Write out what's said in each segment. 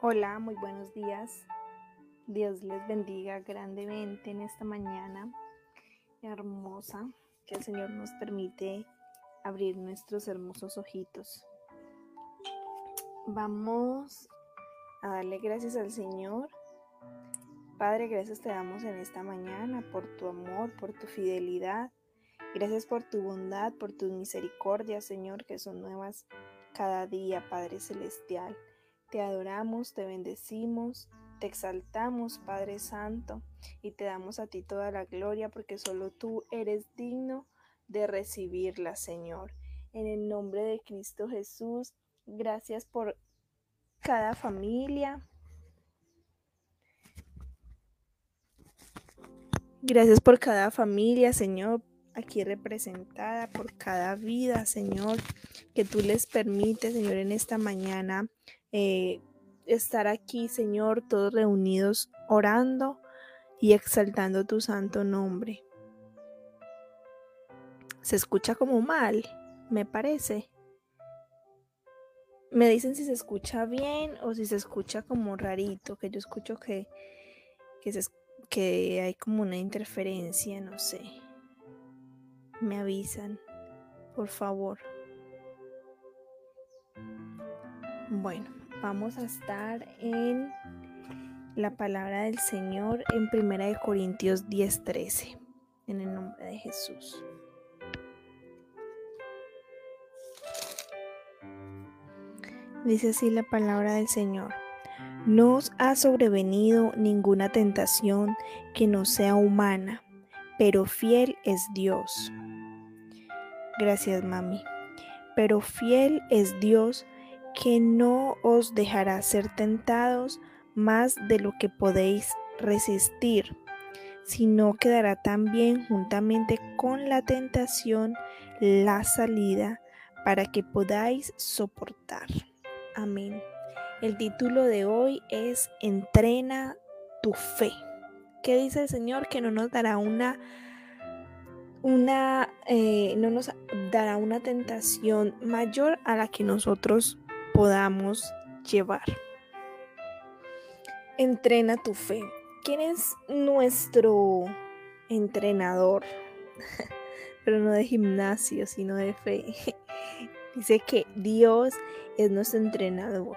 Hola, muy buenos días. Dios les bendiga grandemente en esta mañana hermosa que el Señor nos permite abrir nuestros hermosos ojitos. Vamos a darle gracias al Señor. Padre, gracias te damos en esta mañana por tu amor, por tu fidelidad. Gracias por tu bondad, por tus misericordias, Señor, que son nuevas cada día, Padre Celestial. Te adoramos, te bendecimos, te exaltamos, Padre Santo, y te damos a ti toda la gloria porque solo tú eres digno de recibirla, Señor. En el nombre de Cristo Jesús, gracias por cada familia. Gracias por cada familia, Señor, aquí representada, por cada vida, Señor, que tú les permites, Señor, en esta mañana eh, estar aquí, Señor, todos reunidos orando y exaltando tu santo nombre. Se escucha como mal, me parece. Me dicen si se escucha bien o si se escucha como rarito, que yo escucho que, que, que hay como una interferencia, no sé. Me avisan, por favor. Bueno, vamos a estar en la palabra del Señor en 1 Corintios 10:13, en el nombre de Jesús. Dice así la palabra del Señor. No os ha sobrevenido ninguna tentación que no sea humana, pero fiel es Dios. Gracias, mami. Pero fiel es Dios que no os dejará ser tentados más de lo que podéis resistir, sino que dará también juntamente con la tentación la salida para que podáis soportar. Amén. El título de hoy es Entrena tu fe. ¿Qué dice el Señor? Que no nos dará una una eh, no nos dará una tentación mayor a la que nosotros podamos llevar. Entrena tu fe. ¿Quién es nuestro entrenador? Pero no de gimnasio, sino de fe. Dice que Dios es nuestro entrenador.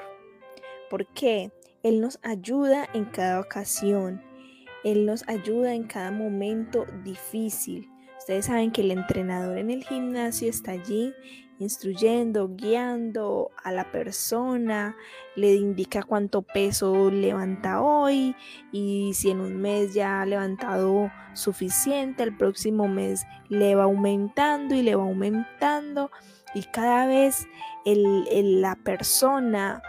¿Por qué? Él nos ayuda en cada ocasión. Él nos ayuda en cada momento difícil. Ustedes saben que el entrenador en el gimnasio está allí instruyendo, guiando a la persona, le indica cuánto peso levanta hoy y si en un mes ya ha levantado suficiente, el próximo mes le va aumentando y le va aumentando. Y cada vez la persona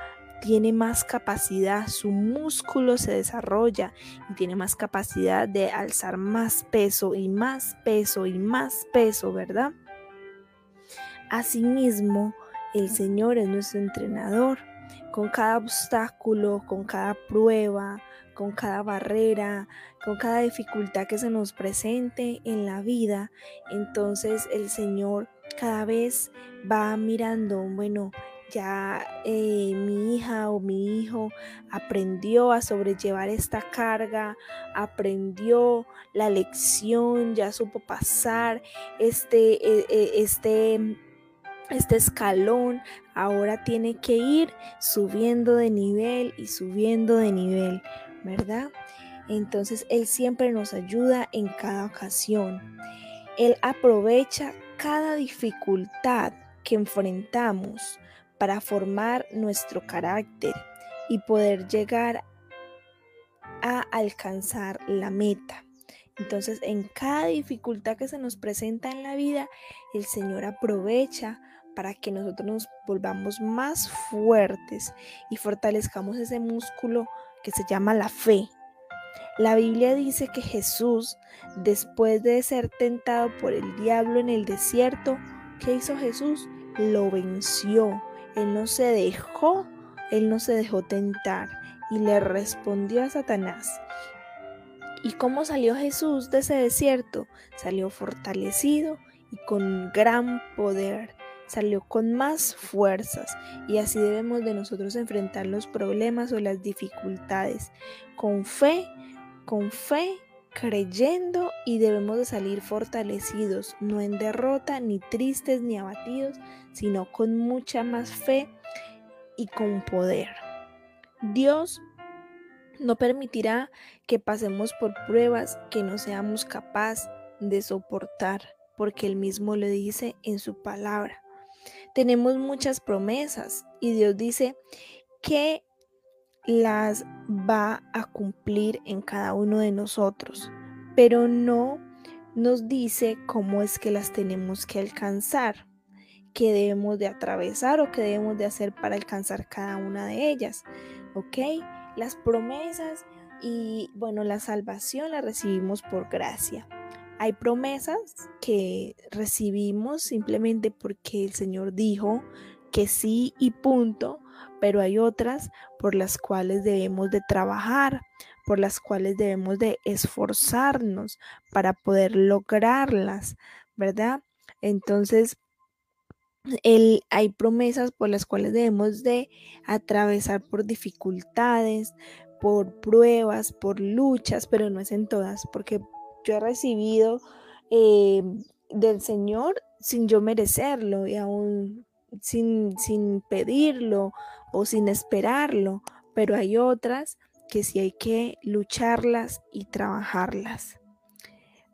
tiene más capacidad, su músculo se desarrolla y tiene más capacidad de alzar más peso y más peso y más peso, ¿verdad? Asimismo, el Señor es nuestro entrenador. Con cada obstáculo, con cada prueba, con cada barrera, con cada dificultad que se nos presente en la vida, entonces el Señor cada vez va mirando, bueno, ya eh, mi hija o mi hijo aprendió a sobrellevar esta carga, aprendió la lección, ya supo pasar este, e, e, este este escalón ahora tiene que ir subiendo de nivel y subiendo de nivel, ¿verdad? Entonces Él siempre nos ayuda en cada ocasión. Él aprovecha cada dificultad que enfrentamos para formar nuestro carácter y poder llegar a alcanzar la meta. Entonces, en cada dificultad que se nos presenta en la vida, el Señor aprovecha para que nosotros nos volvamos más fuertes y fortalezcamos ese músculo que se llama la fe. La Biblia dice que Jesús, después de ser tentado por el diablo en el desierto, ¿qué hizo Jesús? Lo venció. Él no se dejó, él no se dejó tentar y le respondió a Satanás. ¿Y cómo salió Jesús de ese desierto? Salió fortalecido y con gran poder salió con más fuerzas y así debemos de nosotros enfrentar los problemas o las dificultades con fe, con fe, creyendo y debemos de salir fortalecidos, no en derrota, ni tristes, ni abatidos, sino con mucha más fe y con poder. Dios no permitirá que pasemos por pruebas que no seamos capaces de soportar, porque Él mismo lo dice en su palabra. Tenemos muchas promesas y Dios dice que las va a cumplir en cada uno de nosotros, pero no nos dice cómo es que las tenemos que alcanzar, qué debemos de atravesar o qué debemos de hacer para alcanzar cada una de ellas, ¿ok? Las promesas y bueno, la salvación la recibimos por gracia. Hay promesas que recibimos simplemente porque el Señor dijo que sí y punto, pero hay otras por las cuales debemos de trabajar, por las cuales debemos de esforzarnos para poder lograrlas, ¿verdad? Entonces, hay promesas por las cuales debemos de atravesar por dificultades, por pruebas, por luchas, pero no es en todas, porque yo he recibido eh, del Señor sin yo merecerlo y aún sin, sin pedirlo o sin esperarlo, pero hay otras que sí hay que lucharlas y trabajarlas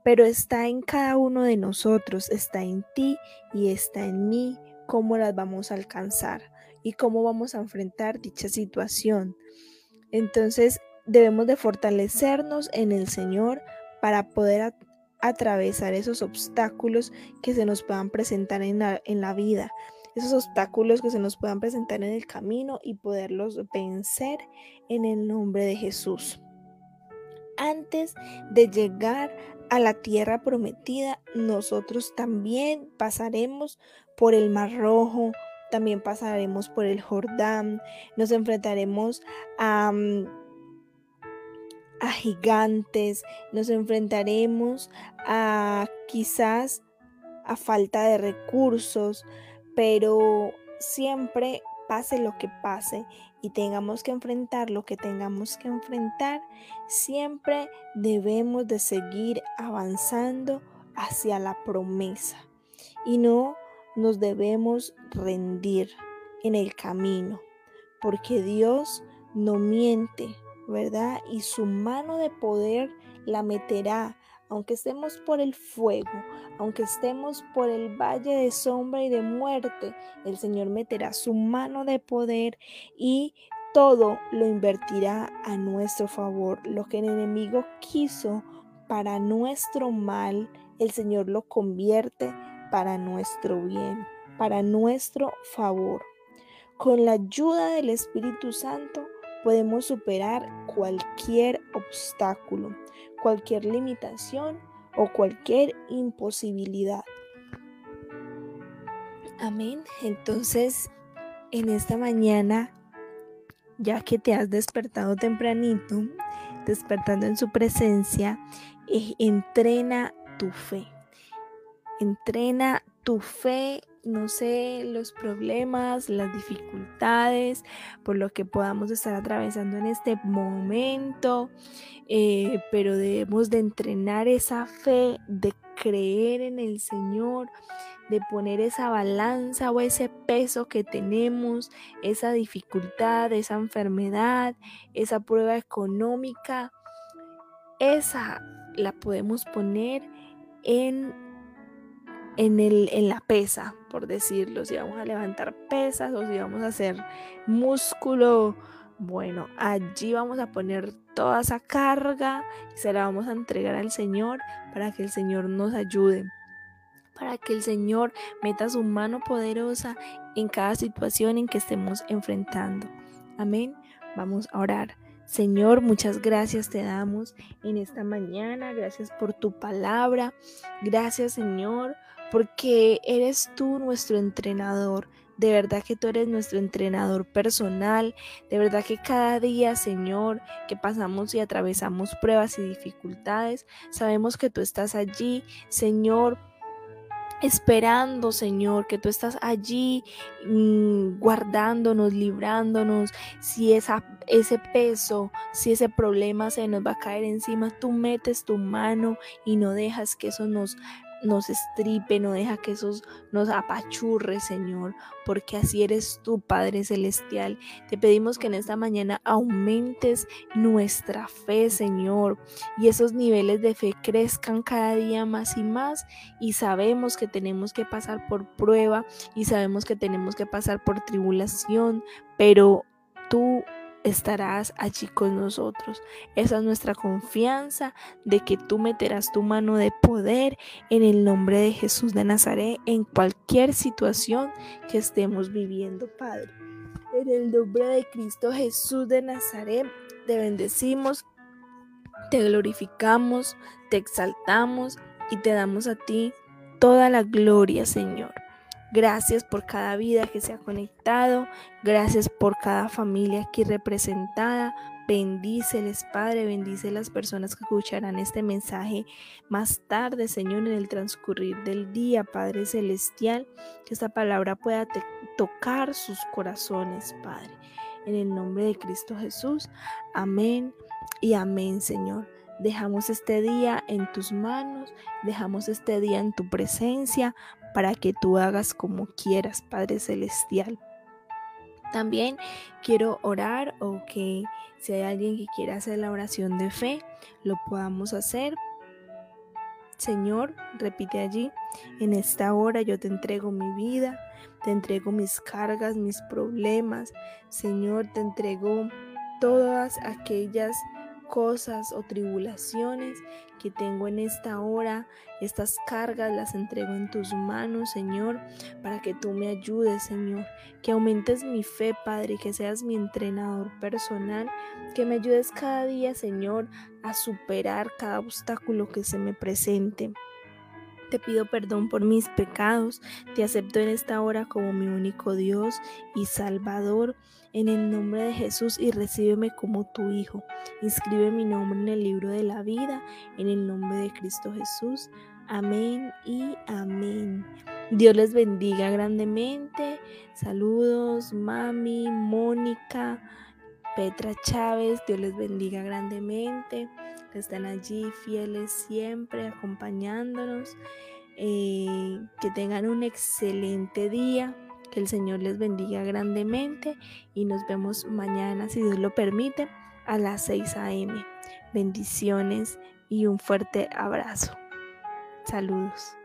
pero está en cada uno de nosotros, está en ti y está en mí cómo las vamos a alcanzar y cómo vamos a enfrentar dicha situación. Entonces debemos de fortalecernos en el Señor para poder atravesar esos obstáculos que se nos puedan presentar en la, en la vida, esos obstáculos que se nos puedan presentar en el camino y poderlos vencer en el nombre de Jesús. Antes de llegar a la tierra prometida, nosotros también pasaremos por el Mar Rojo, también pasaremos por el Jordán, nos enfrentaremos a, mm, a gigantes, nos enfrentaremos a quizás a falta de recursos, pero siempre pase lo que pase y tengamos que enfrentar lo que tengamos que enfrentar, siempre debemos de seguir avanzando hacia la promesa y no nos debemos rendir en el camino, porque Dios no miente, ¿verdad? Y su mano de poder la meterá aunque estemos por el fuego, aunque estemos por el valle de sombra y de muerte, el Señor meterá su mano de poder y todo lo invertirá a nuestro favor. Lo que el enemigo quiso para nuestro mal, el Señor lo convierte para nuestro bien, para nuestro favor. Con la ayuda del Espíritu Santo podemos superar cualquier obstáculo cualquier limitación o cualquier imposibilidad. Amén. Entonces, en esta mañana, ya que te has despertado tempranito, despertando en su presencia, eh, entrena tu fe. Entrena tu fe no sé, los problemas, las dificultades, por lo que podamos estar atravesando en este momento, eh, pero debemos de entrenar esa fe, de creer en el Señor, de poner esa balanza o ese peso que tenemos, esa dificultad, esa enfermedad, esa prueba económica, esa la podemos poner en en, el, en la pesa, por decirlo, si vamos a levantar pesas o si vamos a hacer músculo, bueno, allí vamos a poner toda esa carga y se la vamos a entregar al Señor para que el Señor nos ayude, para que el Señor meta su mano poderosa en cada situación en que estemos enfrentando. Amén. Vamos a orar. Señor, muchas gracias te damos en esta mañana. Gracias por tu palabra. Gracias, Señor, porque eres tú nuestro entrenador. De verdad que tú eres nuestro entrenador personal. De verdad que cada día, Señor, que pasamos y atravesamos pruebas y dificultades, sabemos que tú estás allí, Señor, esperando, Señor, que tú estás allí mm, guardándonos, librándonos. Si esa, ese peso, si ese problema se nos va a caer encima, tú metes tu mano y no dejas que eso nos nos estripe, no deja que esos nos apachurre, Señor, porque así eres tú, Padre Celestial. Te pedimos que en esta mañana aumentes nuestra fe, Señor, y esos niveles de fe crezcan cada día más y más. Y sabemos que tenemos que pasar por prueba y sabemos que tenemos que pasar por tribulación, pero tú estarás allí con nosotros. Esa es nuestra confianza de que tú meterás tu mano de poder en el nombre de Jesús de Nazaret en cualquier situación que estemos viviendo, Padre. En el nombre de Cristo Jesús de Nazaret, te bendecimos, te glorificamos, te exaltamos y te damos a ti toda la gloria, Señor. Gracias por cada vida que se ha conectado. Gracias por cada familia aquí representada. Bendíceles, Padre. Bendice las personas que escucharán este mensaje más tarde, Señor, en el transcurrir del día, Padre Celestial. Que esta palabra pueda tocar sus corazones, Padre. En el nombre de Cristo Jesús. Amén y amén, Señor. Dejamos este día en tus manos, dejamos este día en tu presencia para que tú hagas como quieras, Padre Celestial. También quiero orar o que si hay alguien que quiera hacer la oración de fe, lo podamos hacer. Señor, repite allí, en esta hora yo te entrego mi vida, te entrego mis cargas, mis problemas. Señor, te entrego todas aquellas cosas o tribulaciones que tengo en esta hora, estas cargas las entrego en tus manos, Señor, para que tú me ayudes, Señor, que aumentes mi fe, Padre, que seas mi entrenador personal, que me ayudes cada día, Señor, a superar cada obstáculo que se me presente. Te pido perdón por mis pecados, te acepto en esta hora como mi único Dios y Salvador, en el nombre de Jesús y recíbeme como tu Hijo. Inscribe mi nombre en el libro de la vida, en el nombre de Cristo Jesús. Amén y amén. Dios les bendiga grandemente. Saludos, mami, Mónica, Petra Chávez. Dios les bendiga grandemente están allí fieles siempre acompañándonos. Eh, que tengan un excelente día, que el Señor les bendiga grandemente y nos vemos mañana, si Dios lo permite, a las 6 a.m. Bendiciones y un fuerte abrazo. Saludos.